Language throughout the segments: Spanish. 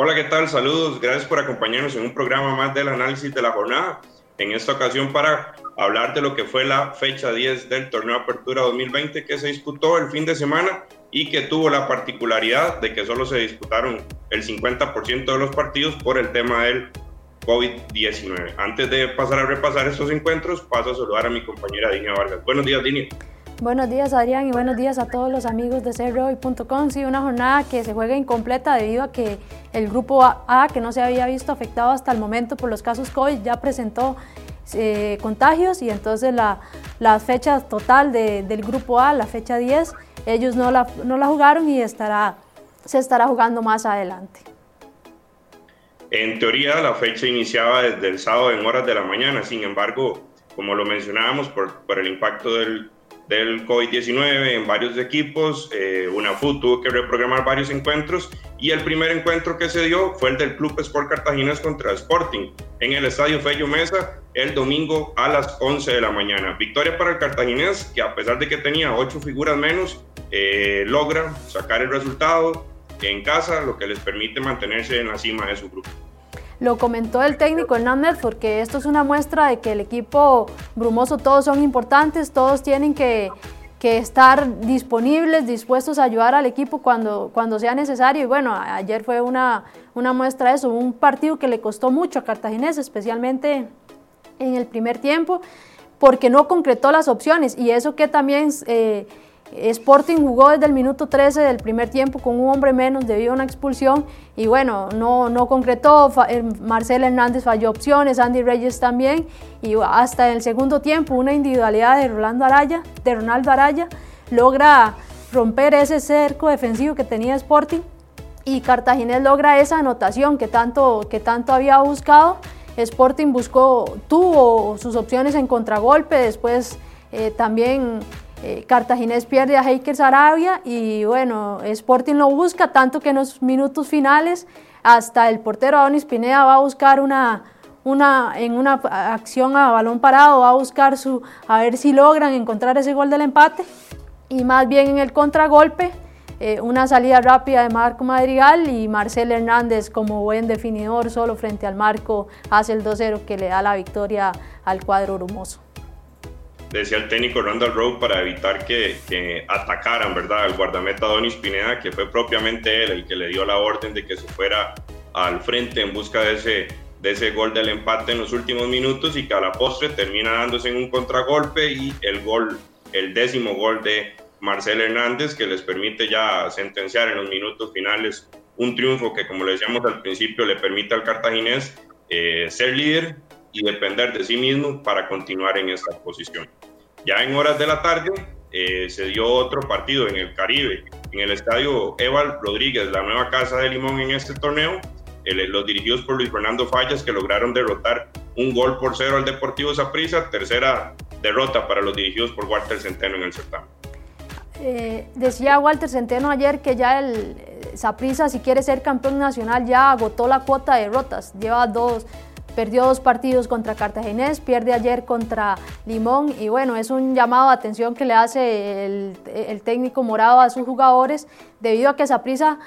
Hola, ¿qué tal? Saludos, gracias por acompañarnos en un programa más del análisis de la jornada. En esta ocasión para hablar de lo que fue la fecha 10 del torneo Apertura 2020 que se disputó el fin de semana y que tuvo la particularidad de que solo se disputaron el 50% de los partidos por el tema del COVID-19. Antes de pasar a repasar estos encuentros, paso a saludar a mi compañera Dinia Vargas. Buenos días, Dinia. Buenos días Adrián y buenos días a todos los amigos de cerroy.com. Sí, una jornada que se juega incompleta debido a que el grupo A, que no se había visto afectado hasta el momento por los casos COVID, ya presentó eh, contagios y entonces la, la fecha total del grupo A, la fecha 10, ellos no la, no la jugaron y estará, se estará jugando más adelante. En teoría la fecha iniciaba desde el sábado en horas de la mañana, sin embargo, como lo mencionábamos, por, por el impacto del del COVID-19 en varios equipos. Eh, UNAFUT tuvo que reprogramar varios encuentros y el primer encuentro que se dio fue el del Club Sport Cartaginés contra Sporting en el Estadio Fello Mesa el domingo a las 11 de la mañana. Victoria para el Cartaginés que a pesar de que tenía ocho figuras menos, eh, logra sacar el resultado en casa, lo que les permite mantenerse en la cima de su grupo. Lo comentó el técnico Hernández porque esto es una muestra de que el equipo brumoso todos son importantes, todos tienen que, estar disponibles, dispuestos a ayudar al equipo cuando, cuando sea necesario. Y bueno, ayer fue una, una muestra de eso, un partido que le costó mucho a Cartaginés, especialmente en el primer tiempo, porque no concretó las opciones y eso que también... Eh, Sporting jugó desde el minuto 13 del primer tiempo con un hombre menos debido a una expulsión y bueno, no, no concretó, eh, Marcel Hernández falló opciones, Andy Reyes también y hasta el segundo tiempo una individualidad de Araya, de Ronaldo Araya, logra romper ese cerco defensivo que tenía Sporting y Cartaginés logra esa anotación que tanto, que tanto había buscado. Sporting buscó, tuvo sus opciones en contragolpe, después eh, también eh, Cartaginés pierde a Heiker Sarabia y bueno, Sporting lo busca tanto que en los minutos finales hasta el portero Adonis Pineda va a buscar una, una, en una acción a balón parado, va a buscar su, a ver si logran encontrar ese gol del empate y más bien en el contragolpe. Eh, una salida rápida de Marco Madrigal y Marcel Hernández como buen definidor solo frente al marco hace el 2-0 que le da la victoria al cuadro brumoso decía el técnico Randall Rowe para evitar que, atacaran, ¿verdad? Al guardameta Donis Pineda, que fue propiamente él el que le dio la orden de que se fuera al frente en busca de ese, de ese gol del empate en los últimos minutos y que a la postre termina dándose en un contragolpe y el gol, el décimo gol de Marcel Hernández que les permite ya sentenciar en los minutos finales un triunfo que como le decíamos al principio le permite al cartaginés eh, ser líder y depender de sí mismo para continuar en esta posición. Ya en horas de la tarde eh, se dio otro partido en el Caribe, en el estadio Eval Rodríguez, la nueva casa de Limón en este torneo, los dirigidos por Luis Fernando Fallas, que lograron derrotar un gol por cero al Deportivo Saprissa, tercera derrota para los dirigidos por Walter Centeno en el certamen. Eh, decía Walter Centeno ayer que ya el Saprissa, si quiere ser campeón nacional, ya agotó la cuota de derrotas, lleva dos, Perdió dos partidos contra Cartaginés, pierde ayer contra Limón y bueno, es un llamado de atención que le hace el, técnico morado a sus jugadores debido a que Saprisa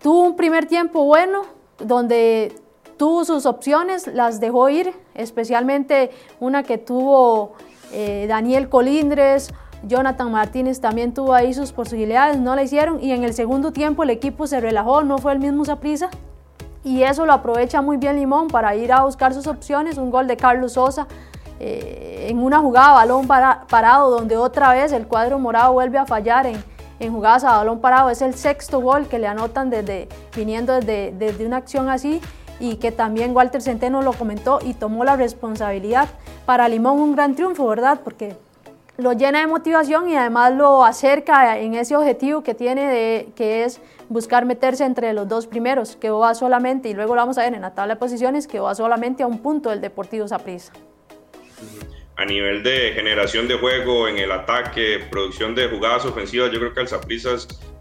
tuvo un primer tiempo bueno donde tuvo sus opciones, las dejó ir, especialmente una que tuvo eh, Daniel Colindres, Jonathan Martínez también tuvo ahí sus posibilidades, no la hicieron y en el segundo tiempo el equipo se relajó, no fue el mismo Saprisa y eso lo aprovecha muy bien Limón para ir a buscar sus opciones. Un gol de Carlos Sosa eh, en una jugada balón parado, donde otra vez el cuadro morado vuelve a fallar en, en, jugadas a balón parado. Es el sexto gol que le anotan desde, viniendo desde, desde una acción así y que también Walter Centeno lo comentó y tomó la responsabilidad. Para Limón un gran triunfo, ¿verdad? Porque lo llena de motivación y además lo acerca en ese objetivo que tiene de que es buscar meterse entre los dos primeros, que va solamente, y luego lo vamos a ver en la tabla de posiciones, que va solamente a un punto del Deportivo Saprissa. A nivel de generación de juego, en el ataque, producción de jugadas ofensivas, yo creo que al Saprissa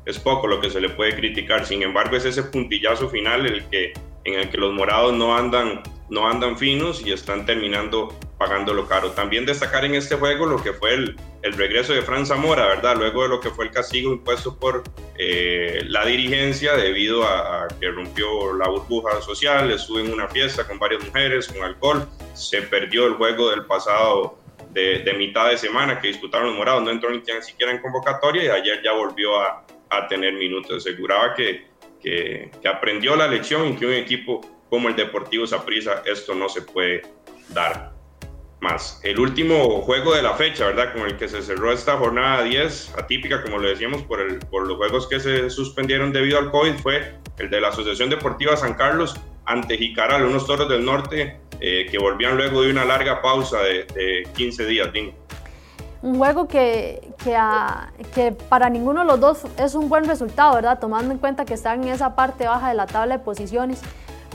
es, poco lo que se le puede criticar. Sin embargo, es ese puntillazo final el que, en el que los morados no andan, no andan finos y están terminando pagándolo caro. También destacar en este juego lo que fue el, el regreso de Fran Zamora, ¿verdad? Luego de lo que fue el castigo impuesto por eh, la dirigencia debido a, que rompió la burbuja social, estuvo en una fiesta con varias mujeres, con alcohol, se perdió el juego del pasado de, de mitad de semana que disputaron los morados, no entró ni siquiera en convocatoria y ayer ya volvió a, a tener minutos. Aseguraba que, que, que aprendió la lección y que un equipo como el Deportivo Saprissa esto no se puede dar más. El último juego de la fecha, ¿verdad? Con el que se cerró esta jornada 10, atípica, como lo decíamos, por, el, por los juegos que se suspendieron debido al COVID, fue el de la Asociación Deportiva San Carlos ante Jicaral, unos toros del norte eh, que volvían luego de una larga pausa de, de 15 días, Un juego que, que, que, para ninguno de los dos es un buen resultado, ¿verdad? Tomando en cuenta que están en esa parte baja de la tabla de posiciones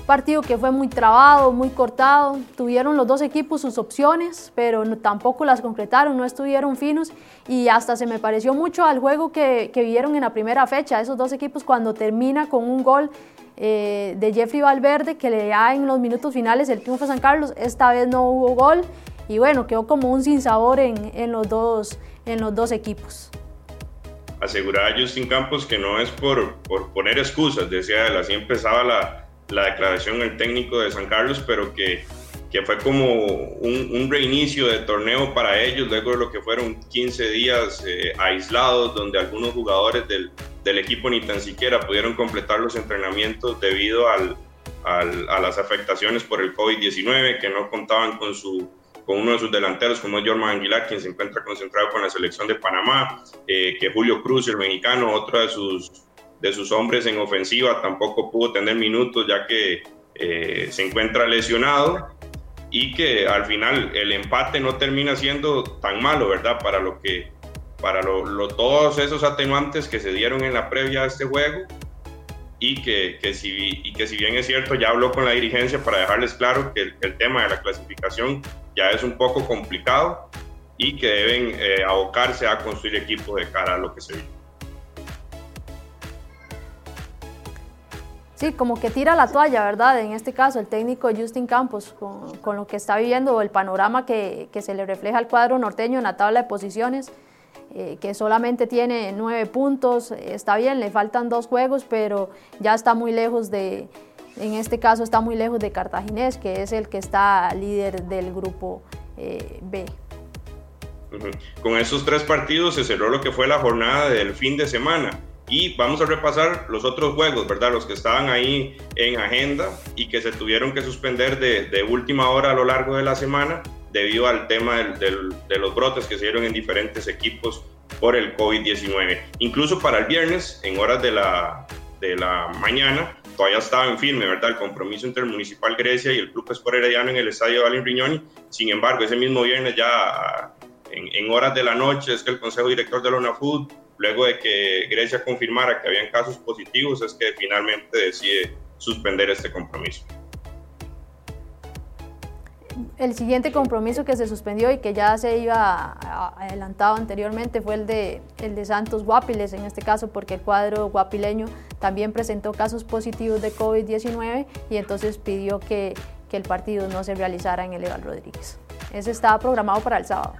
partido que fue muy trabado, muy cortado. Tuvieron los dos equipos sus opciones, pero tampoco las concretaron, no estuvieron finos y hasta se me pareció mucho al juego que, que vieron en la primera fecha, esos dos equipos cuando termina con un gol eh, de Jeffrey Valverde que le da en los minutos finales el triunfo a San Carlos. Esta vez no hubo gol y bueno, quedó como un sinsabor en, en, los, dos, en los dos equipos asegurar a Justin Campos que no es por, por poner excusas, decía él, así empezaba la, la declaración del técnico de San Carlos, pero que, que fue como un, reinicio de torneo para ellos, luego de lo que fueron 15 días eh, aislados, donde algunos jugadores del, del, equipo ni tan siquiera pudieron completar los entrenamientos debido al, al, a las afectaciones por el COVID-19, que no contaban con su con uno de sus delanteros como es Jorman Aguilar, quien se encuentra concentrado con la selección de Panamá, eh, que Julio Cruz, el mexicano, otro de sus de sus hombres en ofensiva tampoco pudo tener minutos ya que eh, se encuentra lesionado y que al final el empate no termina siendo tan malo, ¿verdad? Para lo que para lo, todos esos atenuantes que se dieron en la previa a este juego y que, que, si, y que si bien es cierto, ya habló con la dirigencia para dejarles claro que el, tema de la clasificación ya es un poco complicado y que deben eh, abocarse a construir equipos de cara a lo que se viene. Sí, como que tira la toalla, ¿verdad? En este caso, el técnico Justin Campos, con, lo que está viviendo, el panorama que, se le refleja al cuadro norteño en la tabla de posiciones, eh, que solamente tiene nueve puntos, está bien, le faltan dos juegos, pero ya está muy lejos de, en este caso está muy lejos de Cartaginés, que es el que está líder del grupo eh, B. Con esos tres partidos se cerró lo que fue la jornada del fin de semana. Y vamos a repasar los otros juegos, ¿verdad? Los que estaban ahí en agenda y que se tuvieron que suspender de, de última hora a lo largo de la semana debido al tema del, de los brotes que se dieron en diferentes equipos por el COVID-19. Incluso para el viernes, en horas de la, de la mañana, todavía estaba en firme, ¿verdad? El compromiso entre el Municipal Grecia y el Club Sport Herediano en el Estadio Valen Riñoni. Sin embargo, ese mismo viernes ya en, en, horas de la noche es que el Consejo Director de la UNAFUD luego de que Grecia confirmara que habían casos positivos, es que finalmente decide suspender este compromiso. El siguiente compromiso que se suspendió y que ya se iba adelantado anteriormente fue el de, el de Santos Guapiles, en este caso porque el cuadro guapileño también presentó casos positivos de COVID-19 y entonces pidió que, que el partido no se realizara en el Eval Rodríguez. Ese estaba programado para el sábado.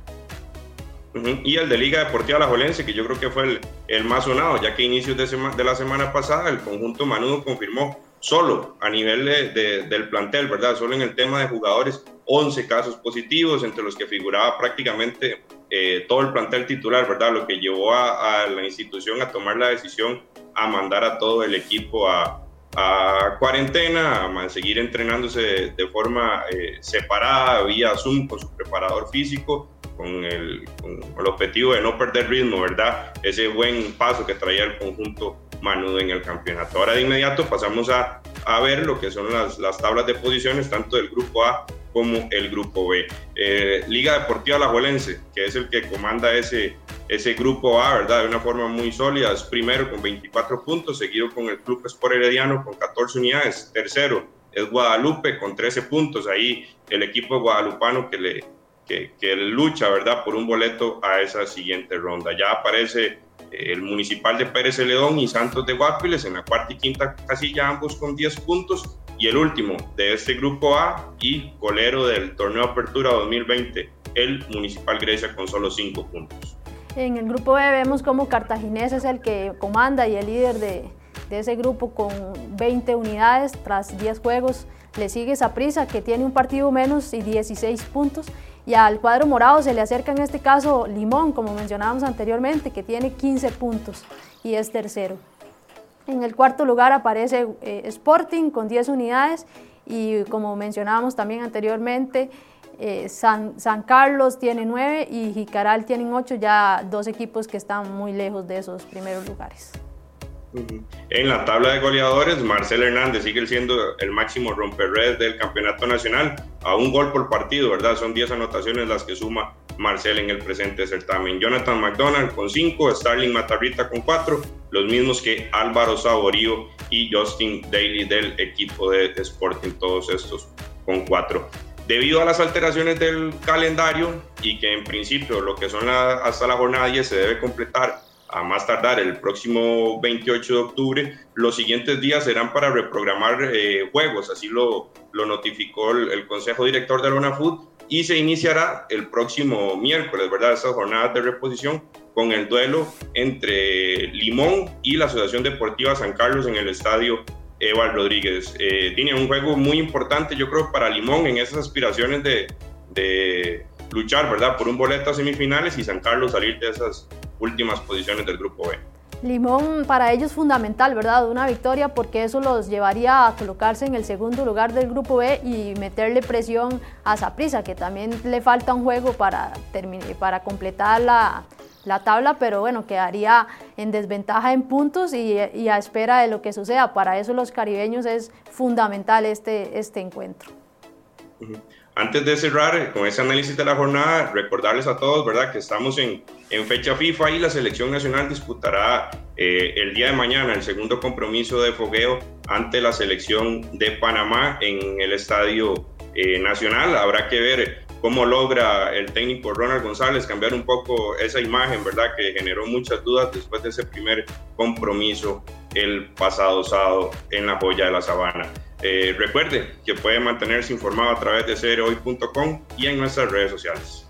Y el de Liga Deportiva La Jolense, que yo creo que fue el, el más sonado, ya que a inicios de, de, la semana pasada el conjunto Manudo confirmó solo a nivel de, del plantel, ¿verdad? Solo en el tema de jugadores, 11 casos positivos, entre los que figuraba prácticamente eh, todo el plantel titular, ¿verdad? Lo que llevó a, a, la institución a tomar la decisión a mandar a todo el equipo a, a cuarentena, a seguir entrenándose de, forma eh, separada, vía Zoom con su preparador físico con el, con el, objetivo de no perder ritmo, ¿verdad? Ese buen paso que traía el conjunto Manudo en el campeonato. Ahora de inmediato pasamos a, a ver lo que son las, las, tablas de posiciones, tanto del grupo A como el grupo B. Eh, Liga Deportiva Alajuelense, que es el que comanda ese, ese grupo A, ¿verdad? De una forma muy sólida, es primero con 24 puntos, seguido con el Club Sport Herediano con 14 unidades, tercero es Guadalupe con 13 puntos, ahí el equipo guadalupano que le que, lucha, ¿verdad?, por un boleto a esa siguiente ronda. Ya aparece eh, el Municipal de Pérez Celedón y Santos de Guapiles en la cuarta y quinta casilla, ambos con 10 puntos, Y el último de este grupo A y colero del torneo Apertura 2020, el Municipal Grecia con solo 5 puntos. En el grupo B vemos como Cartaginés es el que comanda y el líder de, de ese grupo con 20 unidades tras 10 juegos. Le sigue Saprissa que tiene un partido menos y 16 puntos. Y al cuadro morado se le acerca en este caso Limón, como mencionábamos anteriormente, que tiene 15 puntos y es tercero. En el cuarto lugar aparece eh, Sporting con 10 unidades y como mencionábamos también anteriormente, eh, San, San, Carlos tiene 9 y Jicaral tienen 8, ya dos equipos que están muy lejos de esos primeros lugares. En la tabla de goleadores, Marcel Hernández sigue siendo el máximo romperred del campeonato nacional, a un gol por partido, ¿verdad? Son 10 anotaciones las que suma Marcel en el presente certamen. Jonathan McDonald con 5, Starling Matarrita con 4, los mismos que Álvaro Saborío y Justin Daly del equipo de Sporting, todos estos con 4. Debido a las alteraciones del calendario y que en principio lo que son hasta la jornada 10 se debe completar a más tardar el próximo 28 de octubre, los siguientes días serán para reprogramar eh, juegos, así lo, lo notificó el, Consejo Director de Lona Food y se iniciará el próximo miércoles, ¿verdad? Estas jornadas de reposición con el duelo entre Limón y la Asociación Deportiva San Carlos en el estadio Eva Rodríguez. Eh, tiene un juego muy importante, yo creo, para Limón en esas aspiraciones de, de luchar, ¿verdad? Por un boleto a semifinales y San Carlos salir de esas últimas posiciones del grupo B. Limón para ellos es fundamental, ¿verdad? Una victoria porque eso los llevaría a colocarse en el segundo lugar del grupo B y meterle presión a Saprissa, que también le falta un juego para, para completar la, la tabla, pero bueno, quedaría en desventaja en puntos y, y, a espera de lo que suceda. Para eso los caribeños es fundamental este, este encuentro. Antes de cerrar eh, con ese análisis de la jornada, recordarles a todos, ¿verdad?, que estamos en, en fecha FIFA y la selección nacional disputará eh, el día de mañana el segundo compromiso de fogueo ante la selección de Panamá en el Estadio eh, Nacional. Habrá que ver cómo logra el técnico Ronald González cambiar un poco esa imagen, ¿verdad?, que generó muchas dudas después de ese primer compromiso el pasado sábado en la joya de la sabana. Eh, recuerde que puede mantenerse informado a través de cereoy.com y en nuestras redes sociales.